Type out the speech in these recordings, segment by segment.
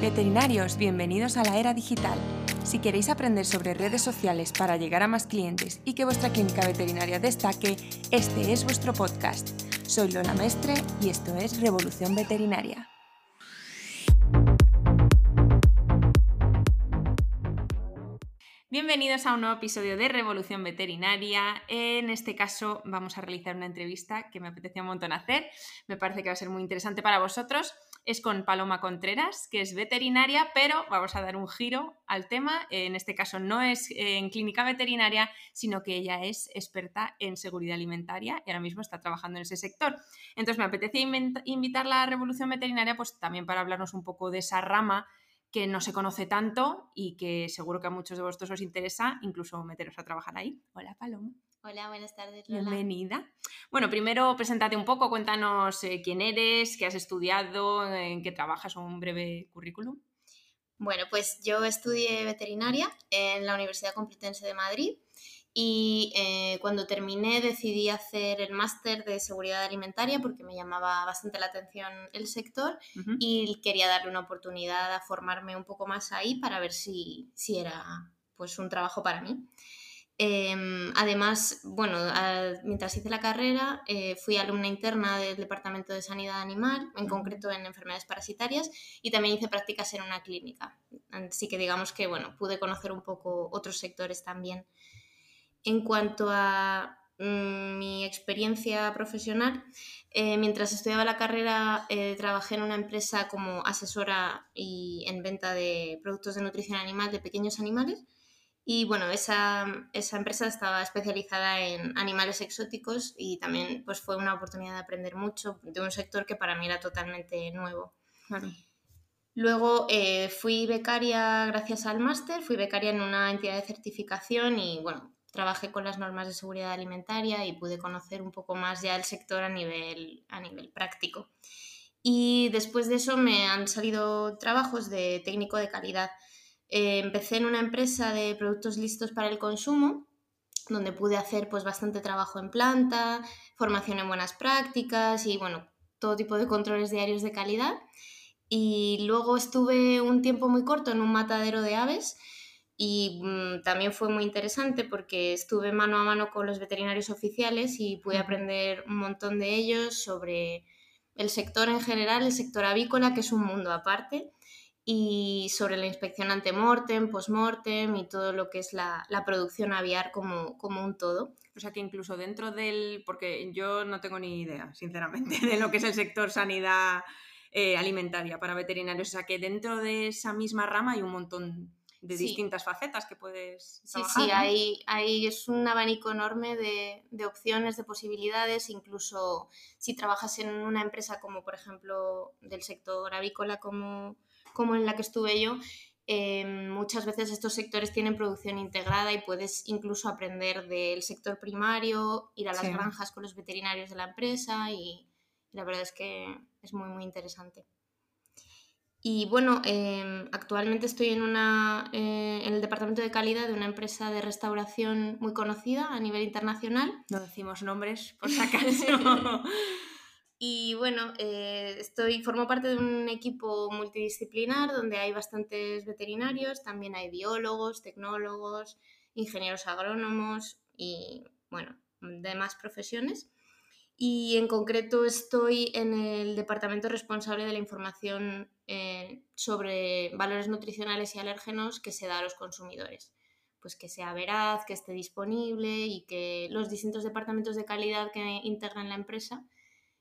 Veterinarios, bienvenidos a la era digital. Si queréis aprender sobre redes sociales para llegar a más clientes y que vuestra clínica veterinaria destaque, este es vuestro podcast. Soy Lola Mestre y esto es Revolución Veterinaria. Bienvenidos a un nuevo episodio de Revolución Veterinaria. En este caso vamos a realizar una entrevista que me apetecía un montón hacer. Me parece que va a ser muy interesante para vosotros es con Paloma Contreras, que es veterinaria, pero vamos a dar un giro al tema. En este caso no es en clínica veterinaria, sino que ella es experta en seguridad alimentaria y ahora mismo está trabajando en ese sector. Entonces me apetece invitarla a Revolución Veterinaria, pues también para hablarnos un poco de esa rama que no se conoce tanto y que seguro que a muchos de vosotros os interesa, incluso meteros a trabajar ahí. Hola Paloma. Hola, buenas tardes. Bienvenida. Bueno, primero preséntate un poco, cuéntanos eh, quién eres, qué has estudiado, en qué trabajas, un breve currículum. Bueno, pues yo estudié veterinaria en la Universidad Complutense de Madrid y eh, cuando terminé decidí hacer el máster de seguridad alimentaria porque me llamaba bastante la atención el sector y quería darle una oportunidad a formarme un poco más ahí para ver si, si era pues un trabajo para mí. Em, además, bueno, mientras hice la carrera, eh, fui alumna interna del Departamento de Sanidad Animal, en concreto en enfermedades parasitarias, y también hice prácticas en una clínica. Así que digamos que, bueno, pude conocer un poco otros sectores también. En cuanto a mm, mi experiencia profesional, eh, mientras estudiaba la carrera, eh, trabajé en una empresa como asesora y en venta de productos de nutrición animal de pequeños animales y bueno, esa, esa, empresa estaba especializada en animales exóticos y también pues, fue una oportunidad de aprender mucho de un sector que para mí era totalmente nuevo. Luego eh, fui becaria gracias al máster, fui becaria en una entidad de certificación y bueno, trabajé con las normas de seguridad alimentaria y pude conocer un poco más ya el sector a nivel, a nivel práctico. Y después de eso me han salido trabajos de técnico de calidad eh, empecé en una empresa de productos listos para el consumo, donde pude hacer pues bastante trabajo en planta, formación en buenas prácticas y bueno, todo tipo de controles diarios de calidad. Y luego estuve un tiempo muy corto en un matadero de aves y mm, también fue muy interesante porque estuve mano a mano con los veterinarios oficiales y pude aprender un montón de ellos sobre el sector en general, el sector avícola, que es un mundo aparte y sobre la inspección ante-mortem, post-mortem y todo lo que es la, producción aviar como, como, un todo. O sea que incluso dentro del, porque yo no tengo ni idea, sinceramente, de lo que es el sector sanidad eh, alimentaria para veterinarios, o sea que dentro de esa misma rama hay un montón de distintas facetas que puedes trabajar. Sí, sí, hay, hay, es un abanico enorme de, de, opciones, de posibilidades, incluso si trabajas en una empresa como por ejemplo del sector avícola como como en la que estuve yo, em, muchas veces estos sectores tienen producción integrada y puedes incluso aprender del sector primario, ir a las granjas con los veterinarios de la empresa y, la verdad es que es muy, muy interesante. Y bueno, em, actualmente estoy en, una, eh, en el departamento de calidad de una empresa de restauración muy conocida a nivel internacional. No decimos nombres, por si acaso. Y bueno, eh, estoy, formo parte de un equipo multidisciplinar donde hay bastantes veterinarios, también hay biólogos, tecnólogos, ingenieros agrónomos y bueno, demás profesiones. Y en concreto estoy en el departamento responsable de la información eh, sobre valores nutricionales y alérgenos que se da a los consumidores. Pues que sea veraz, que esté disponible y que los distintos departamentos de calidad que integran la empresa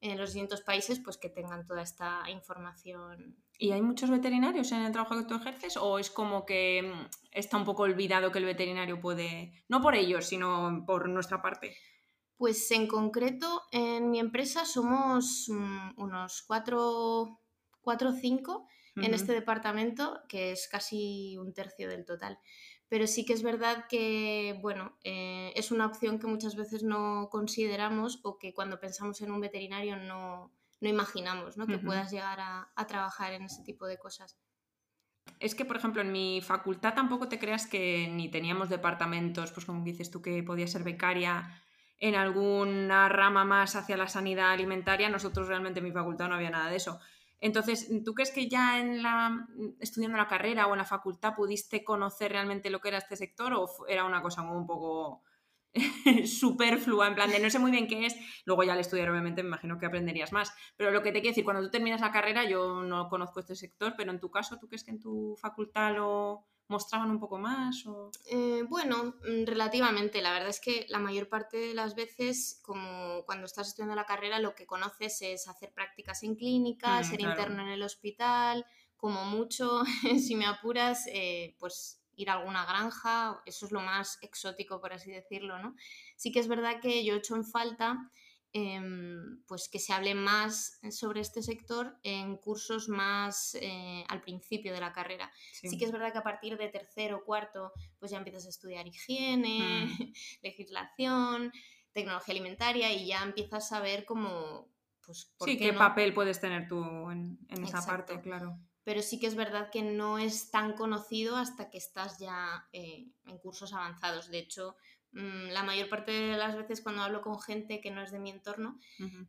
en los distintos países pues que tengan toda esta información. ¿Y hay muchos veterinarios en el trabajo que tú ejerces o es como que mm, está un poco olvidado que el veterinario puede, no por ellos, sino por nuestra parte? Pues en concreto en mi empresa somos mm, unos cuatro, cuatro o cinco en este departamento, que es casi un tercio del total pero sí que es verdad que, bueno, eh, es una opción que muchas veces no consideramos o que cuando pensamos en un veterinario no, no imaginamos, ¿no? Que puedas llegar a, a, trabajar en ese tipo de cosas. Es que, por ejemplo, en mi facultad tampoco te creas que ni teníamos departamentos, pues como dices tú que podías ser becaria en alguna rama más hacia la sanidad alimentaria, nosotros realmente en mi facultad no había nada de eso. Entonces, ¿tú crees que ya en la, estudiando la carrera o en la facultad pudiste conocer realmente lo que era este sector o era una cosa un poco superflua, en plan de no sé muy bien qué es, luego ya al estudiar obviamente me imagino que aprenderías más, pero lo que te quiero decir, cuando tú terminas la carrera yo no conozco este sector, pero en tu caso, ¿tú crees que en tu facultad lo mostraban un poco más? O... Eh, bueno, mm, relativamente. La verdad es que la mayor parte de las veces, como cuando estás estudiando la carrera, lo que conoces es hacer prácticas en clínicas, mm, ser interno en el hospital, como mucho, si me apuras, eh, pues ir a alguna granja, eso es lo más exótico, por así decirlo, ¿no? Sí que es verdad que yo he hecho en falta Em, pues que se hable más sobre este sector en cursos más eh, al principio de la carrera. Sí. que es verdad que a partir de tercero o cuarto, pues ya empiezas a estudiar higiene, mm. legislación, tecnología alimentaria y ya empiezas a ver cómo... Pues, sí, qué, papel puedes tener tú en, esa parte, claro pero sí que es verdad que no es tan conocido hasta que estás ya eh, en cursos avanzados. De hecho, la mayor parte de las veces cuando hablo con gente que no es de mi entorno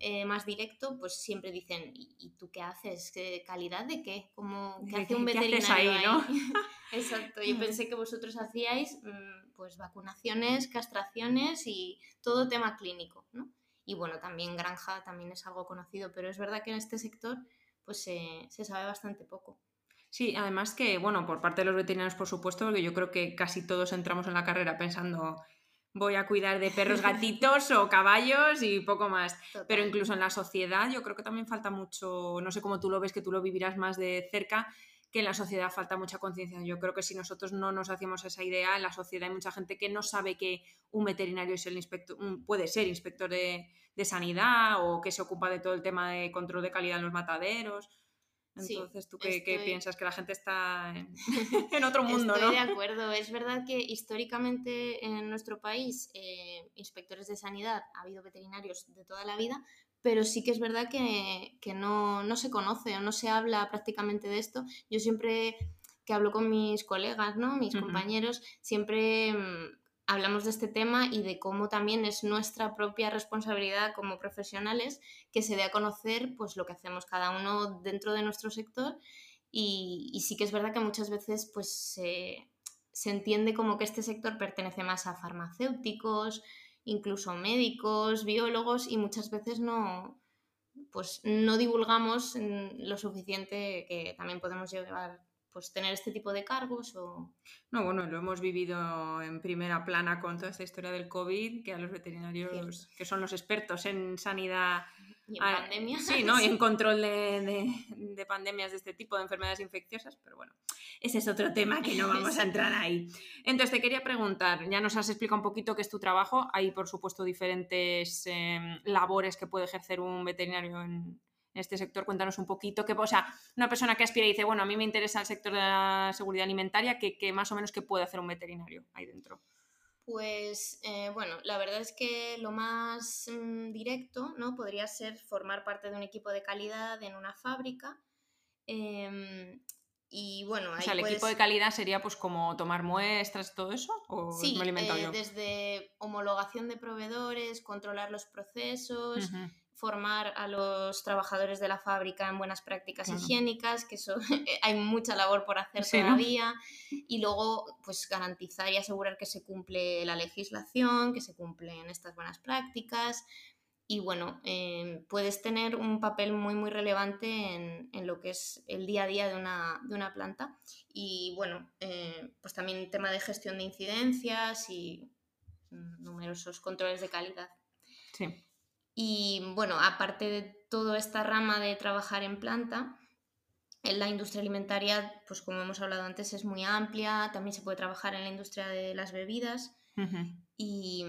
eh, más directo, pues siempre dicen, ¿y, tú qué haces? ¿Qué ¿Calidad de qué? ¿Cómo, ¿Qué hace un veterinario ahí, ¿no? Exacto, yo pensé que vosotros hacíais mm, pues vacunaciones, castraciones y todo tema clínico, ¿no? Y bueno, también granja también es algo conocido, pero es verdad que en este sector pues se sabe bastante poco. Sí, además que, bueno, por parte de los veterinarios, por supuesto, porque yo creo que casi todos entramos en la carrera pensando voy a cuidar de perros, gatitos o caballos y poco más. Pero incluso en la sociedad yo creo que también falta mucho, no sé cómo tú lo ves, que tú lo vivirás más de cerca, que en la sociedad falta mucha conciencia. Yo creo que si nosotros no nos hacíamos esa idea, en la sociedad hay mucha gente que no sabe que un veterinario es el inspector, puede ser inspector de, de sanidad o que se ocupa de todo el tema de control de calidad en los mataderos. Entonces, ¿tú qué, piensas? ¿Que la gente está en, otro mundo, estoy de acuerdo. Es verdad que históricamente en nuestro país, eh, inspectores de sanidad, ha habido veterinarios de toda la vida, pero sí que es verdad que, no, no, se conoce o no se habla prácticamente de esto. Yo siempre que hablo con mis colegas, ¿no? mis compañeros, siempre mm, hablamos de este tema y de cómo también es nuestra propia responsabilidad como profesionales que se dé a conocer pues lo que hacemos cada uno dentro de nuestro sector. Y, sí que es verdad que muchas veces pues se, entiende como que este sector pertenece más a farmacéuticos, incluso médicos, biólogos y muchas veces no pues no divulgamos lo suficiente que también podemos llevar pues tener este tipo de cargos o... No, bueno, lo hemos vivido en primera plana con toda esta historia del COVID, que a los veterinarios, que son los expertos en sanidad... Y en pandemias. Sí, ¿no? Y en control de, pandemias de este tipo, de enfermedades infecciosas, pero bueno, ese es otro tema que no vamos a entrar ahí. Entonces, te quería preguntar, ya nos has explicado un poquito qué es tu trabajo, hay por supuesto diferentes em, labores que puede ejercer un veterinario en, este sector. Cuéntanos un poquito, que, o sea, una persona que aspira y dice, bueno, a mí me interesa el sector de la seguridad alimentaria, que, más o menos qué puede hacer un veterinario ahí dentro. Pues eh, bueno, la verdad es que lo más mm, directo ¿no? podría ser formar parte de un equipo de calidad en una fábrica. Em, y bueno, o sea, el equipo de calidad sería pues como tomar muestras, todo eso, o sí, eh, desde homologación de proveedores, controlar los procesos, formar a los trabajadores de la fábrica en buenas prácticas higiénicas, que eso hay mucha labor por hacer todavía, y luego pues garantizar y asegurar que se cumple la legislación, que se cumplen estas buenas prácticas, y bueno, em, puedes tener un papel muy muy relevante en, lo que es el día a día de una, de una planta, y bueno, eh, pues también tema de gestión de incidencias y numerosos controles de calidad. Sí. Y bueno, aparte de toda esta rama de trabajar en planta, en la industria alimentaria, pues como hemos hablado antes, es muy amplia, también se puede trabajar en la industria de las bebidas y,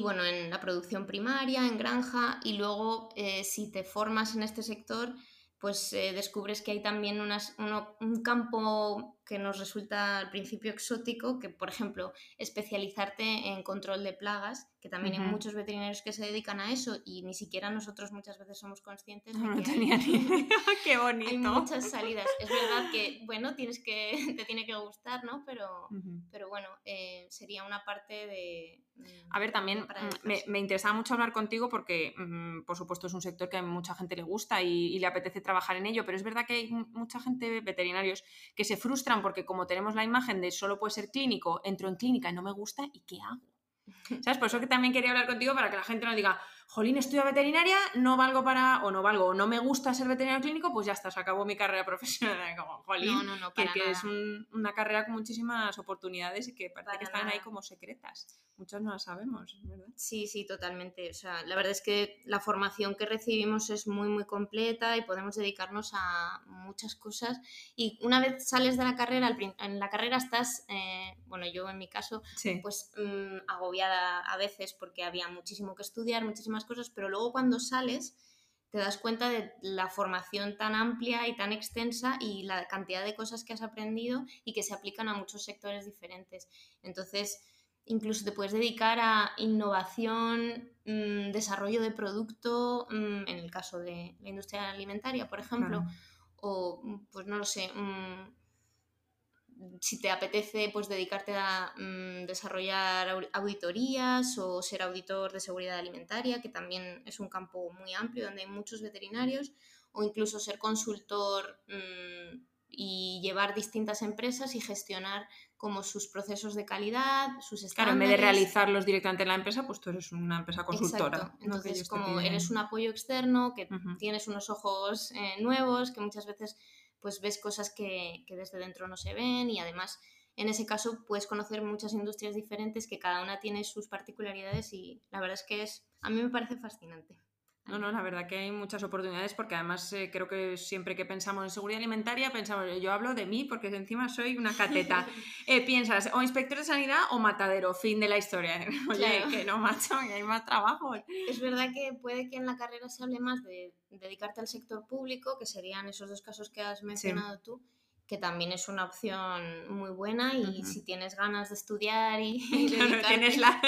bueno, en la producción primaria, en granja y luego eh, si te formas en este sector, pues eh, descubres que hay también un campo que nos resulta al principio exótico, que por ejemplo especializarte en control de plagas que también hay muchos veterinarios que se dedican a eso y ni siquiera nosotros muchas veces somos conscientes de No, no que hay- tenía ni idea. Qué hay bonito. muchas salidas. Es verdad que, bueno, tienes que, te tiene que gustar, ¿no? Pero, pero bueno, eh, sería una parte de... mm, A ver, también mm, me, me interesaba mucho hablar contigo porque, mm, por supuesto, es un sector que a mucha gente le gusta y, y le apetece trabajar en ello, pero es verdad que hay mu- mucha gente, veterinarios, que se frustran porque como tenemos la imagen de solo puede ser clínico, entro en clínica y no me gusta, ¿y qué hago? ¿Sabes? Por eso que también quería hablar contigo para que la gente no diga, jolín, estudio veterinaria, no valgo para, o no valgo, o no me gusta ser veterinario clínico, pues ya está, se acabó mi carrera profesional. Como, jolín, No, no, no, que, para que nada. es un- una carrera con muchísimas oportunidades y que parece Para que están ahí como secretas. Muchas no las sabemos, ¿verdad? Sí, sí, totalmente. O sea, la verdad es que la formación que recibimos es muy, muy completa y podemos dedicarnos a muchas cosas. Y una vez sales de la carrera, en la carrera estás, eh, bueno, yo en mi caso, Sí. pues mm, agobiada a veces porque había muchísimo que estudiar, muchísimas cosas, pero luego cuando sales te das cuenta de la formación tan amplia y tan extensa y la cantidad de cosas que has aprendido y que se aplican a muchos sectores diferentes. Entonces, incluso te puedes dedicar a innovación, mm, desarrollo de producto, mm, en el caso de la industria alimentaria, por ejemplo, Claro. o mm, pues no lo sé, si te apetece pues dedicarte a mm, desarrollar au- auditorías o ser auditor de seguridad alimentaria, que también es un campo muy amplio donde hay muchos veterinarios, o incluso ser consultor mm, y llevar distintas empresas y gestionar como sus procesos de calidad, sus estándares. Claro, en vez de realizarlos directamente en la empresa, pues tú eres una empresa consultora. Entonces, como eres un apoyo externo, que tienes unos ojos eh, nuevos, que muchas veces pues ves cosas que, que desde dentro no se ven y además en ese caso puedes conocer muchas industrias diferentes que cada una tiene sus particularidades y la verdad es que es a mí me parece fascinante. No, no, la verdad que hay muchas oportunidades porque además eh, creo que siempre que pensamos en seguridad alimentaria, pensamos, yo hablo de mí porque encima soy una cateta. Eh, piensas, o inspector de sanidad o matadero, fin de la historia. Oye, Claro. que no, macho, que hay más trabajo. Es verdad que puede que en la carrera se hable más de dedicarte al sector público, que serían esos dos casos que has mencionado tú, que también es una opción muy buena y si tienes ganas de estudiar y, y Claro, tienes la,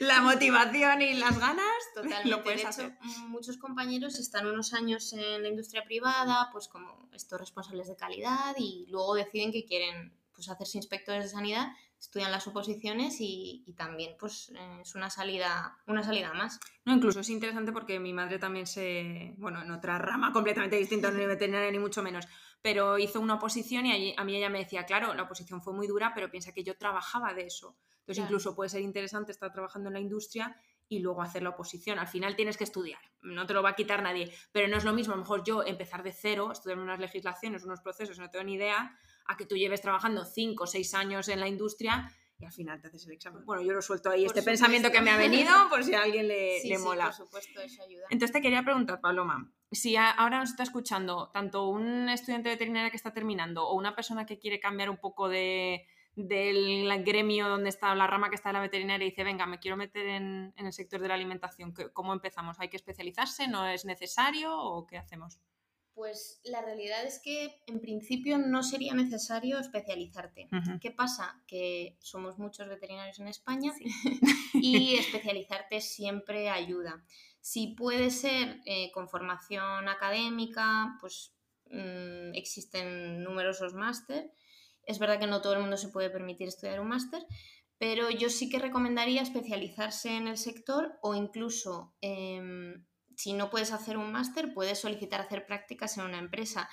la motivación y las ganas, Totalmente. lo puedes de hacer. hecho, muchos compañeros están unos años en la industria privada, pues como estos responsables de calidad y luego deciden que quieren pues, hacerse inspectores de sanidad, estudian las oposiciones y, y también pues eh, es una salida, una salida más. No, incluso es interesante porque mi madre también se, bueno, en otra rama completamente distinta, no veterinaria ni mucho menos, pero hizo una oposición y allí- a mí ella me decía, claro, la oposición fue muy dura, pero piensa que yo trabajaba de eso. Entonces Claro. incluso puede ser interesante estar trabajando en la industria y luego hacer la oposición. Al final tienes que estudiar, no te lo va a quitar nadie, pero no es lo mismo a lo mejor yo empezar de cero, estudiar unas legislaciones, unos procesos, no tengo ni idea, a que tú lleves trabajando cinco o seis años en la industria y al final te haces el examen. Bueno, yo lo suelto ahí, Por este pensamiento que me ha venido, por si a alguien le, Sí, le sí, mola. por supuesto, eso ayuda. Entonces te quería preguntar, Paloma, si ahora nos está escuchando tanto un estudiante de veterinaria que está terminando o una persona que quiere cambiar un poco de, del gremio donde está la rama que está en la veterinaria y dice, venga, me quiero meter en, en el sector de la alimentación, ¿qué- ¿cómo empezamos? ¿Hay que especializarse? ¿No es necesario? ¿O qué hacemos? Pues la realidad es que en principio no sería necesario especializarte. ¿Qué pasa? Que somos muchos veterinarios en España y especializarte siempre ayuda. Si puede ser eh, con formación académica, pues mm, existen numerosos máster. Es verdad que no todo el mundo se puede permitir estudiar un máster, pero yo sí que recomendaría especializarse en el sector o incluso, em, si no puedes hacer un máster, puedes solicitar hacer prácticas en una empresa.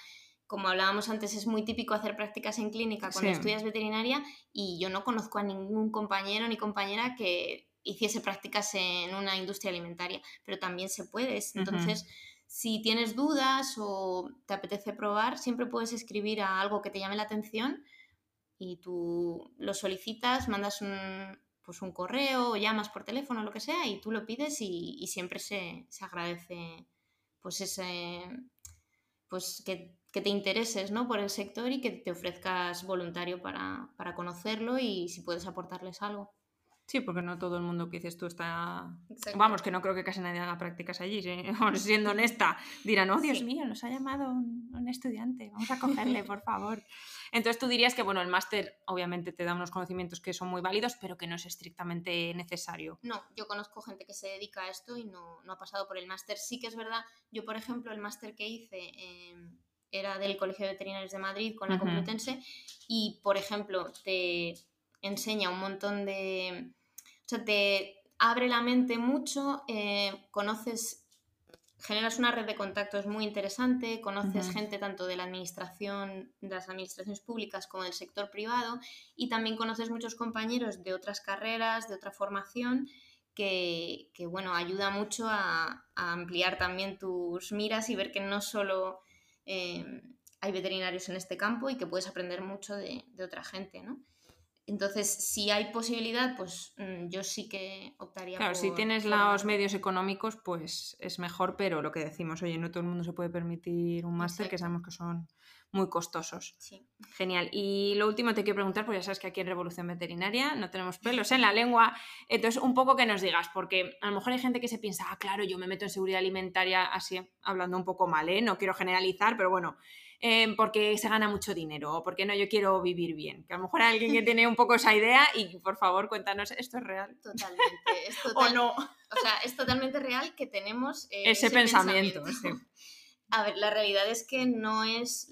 Como hablábamos antes, es muy típico hacer prácticas en clínica cuando Sí. estudias veterinaria y yo no conozco a ningún compañero ni compañera que hiciese prácticas en una industria alimentaria, pero también se puede. Entonces, si tienes dudas o te apetece probar, siempre puedes escribir a algo que te llame la atención y tú lo solicitas, mandas un, pues un correo o llamas por teléfono, lo que sea, y tú lo pides y, siempre se, se agradece pues ese pues que, que te intereses ¿no? por el sector y que te ofrezcas voluntario para, para conocerlo y si puedes aportarles algo. Sí, porque no todo el mundo que dices tú está... Vamos, que no creo que casi nadie haga prácticas allí. Siendo honesta, dirán, oh Dios mío, nos ha llamado un, estudiante, vamos a cogerle, por favor. Entonces tú dirías que, bueno, el máster obviamente te da unos conocimientos que son muy válidos, pero que no es estrictamente necesario. No, yo conozco gente que se dedica a esto y no, no ha pasado por el máster. Sí que es verdad, yo por ejemplo, el máster que hice... Em, era del Colegio de Veterinarios de Madrid con la Complutense y, por ejemplo, te enseña un montón de... O sea, te abre la mente mucho, eh, conoces, generas una red de contactos muy interesante, conoces gente tanto de la administración, de las administraciones públicas como del sector privado y también conoces muchos compañeros de otras carreras, de otra formación que, bueno, ayuda mucho a, ampliar también tus miras y ver que no solo eh, hay veterinarios en este campo y que puedes aprender mucho de, de otra gente, ¿no? Entonces, si hay posibilidad, pues mm, yo sí que optaría claro, si tienes los medios económicos, pues es mejor, pero lo que decimos, oye, no todo el mundo se puede permitir un máster, que sabemos que son muy costosos. Sí. Genial. Y lo último te quiero preguntar, pues ya sabes que aquí en Revolución Veterinaria no tenemos pelos en la lengua, entonces un poco que nos digas, porque a lo mejor hay gente que se piensa, ah, claro, yo me meto en seguridad alimentaria así, hablando un poco mal, ¿eh? No quiero generalizar, pero bueno Em, porque se gana mucho dinero o porque no, yo quiero vivir bien. Que a lo mejor hay alguien que tiene un poco esa idea y por favor cuéntanos, ¿esto es real? Totalmente. Es o no. O sea, es totalmente real que tenemos eh, ese, pensamiento. A ver, la realidad es que no es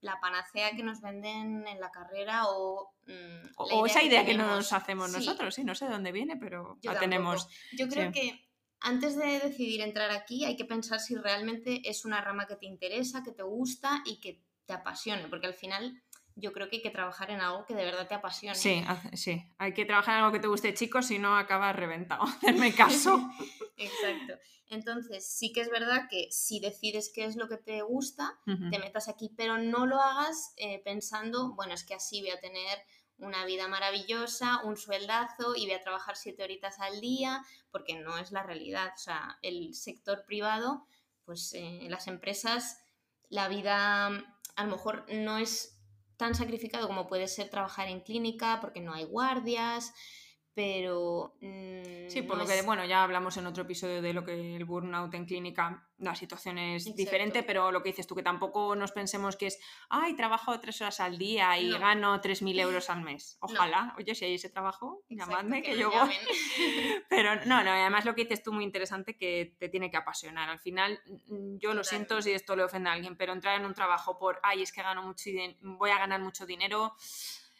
la panacea que nos venden en la carrera o... Mm, o, esa idea que, nos hacemos nosotros, sí, no sé de dónde viene, pero la tenemos. Yo creo que antes de decidir entrar aquí hay que pensar si realmente es una rama que te interesa, que te gusta y que te apasione, porque al final yo creo que hay que trabajar en algo que de verdad te apasione. Sí, sí, hay que trabajar en algo que te guste, chicos, si no acabas reventado. Hacerme caso. Exacto. Entonces, sí que es verdad que si decides qué es lo que te gusta, te metas aquí, pero no lo hagas eh, pensando, bueno, es que así voy a tener una vida maravillosa, un sueldazo y voy a trabajar siete horitas al día, porque no es la realidad. O sea, el sector privado, pues eh, las empresas, la vida a lo mejor no es tan sacrificado como puede ser trabajar en clínica, porque no hay guardias, pero... Mm, sí, por lo que, bueno, ya hablamos en otro episodio de lo que el burnout en clínica, la situación es diferente, pero lo que dices tú, que tampoco nos pensemos que es, ay, trabajo tres horas al día y gano 3.000 euros al mes. Ojalá, oye, si hay ese trabajo, llamadme que, yo voy. pero no, no, además lo que dices tú muy interesante que te tiene que apasionar. Al final, mm, yo lo siento si esto le ofende a alguien, pero entrar en un trabajo por, ay, es que gano mucho, voy a ganar mucho dinero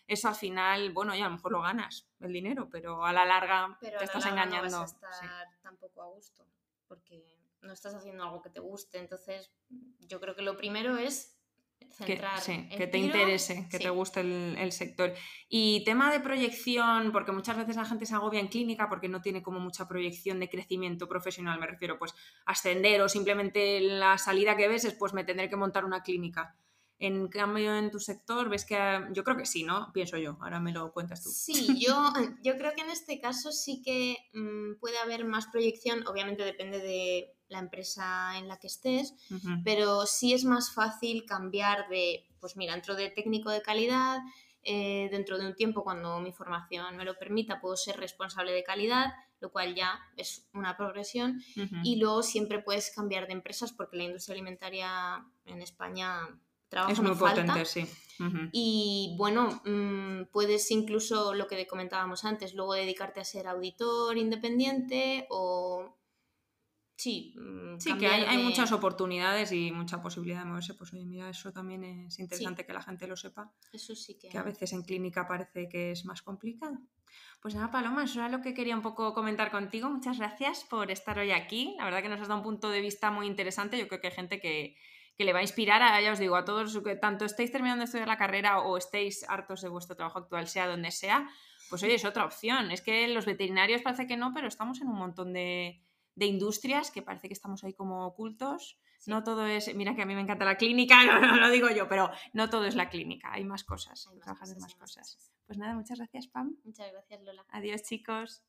eso al final, bueno, ya a lo mejor lo ganas, el dinero, pero a la larga te estás engañando. No vas a estar tampoco a gusto, porque no estás haciendo algo que te guste. Entonces, yo creo que lo primero es centrar que, que te interese, que te guste el, sector. Y tema de proyección, porque muchas veces la gente se agobia en clínica porque no tiene como mucha proyección de crecimiento profesional, me refiero pues ascender o simplemente la salida que ves es pues me tendré que montar una clínica. En cambio, en tu sector, ves que yo creo que sí, ¿no? Pienso yo, ahora me lo cuentas tú. Sí, yo, yo creo que en este caso sí que mm, puede haber más proyección, obviamente depende de la empresa en la que estés, pero sí es más fácil cambiar de, pues mira, dentro de técnico de calidad, eh, dentro de un tiempo, cuando mi formación me lo permita, puedo ser responsable de calidad, lo cual ya es una progresión. Y luego siempre puedes cambiar de empresas porque la industria alimentaria en España es muy potente, sí. Y bueno, mm, puedes incluso lo que comentábamos antes, luego dedicarte a ser auditor independiente o... Sí, mm, sí que hay, muchas oportunidades y mucha posibilidad de moverse. Pues oye, mira, eso también es interesante que la gente lo sepa. Eso sí que. Que a veces en clínica parece que es más complicado. Pues nada, Paloma, eso era lo que quería un poco comentar contigo. Muchas gracias por estar hoy aquí. La verdad que nos has dado un punto de vista muy interesante. Yo creo que hay gente que, que le va a inspirar a, ya os digo, a todos, que tanto estéis terminando de estudiar la carrera o estéis hartos de vuestro trabajo actual, sea donde sea, pues oye, es otra opción. Es que los veterinarios parece que no, pero estamos en un montón de, industrias que parece que estamos ahí como ocultos. No todo es, mira que a mí me encanta la clínica, no, no, lo digo yo, pero no todo es la clínica, hay más cosas, hay más, cosas, más cosas. Pues nada, muchas gracias, Pam. Muchas gracias, Lola. Adiós, chicos.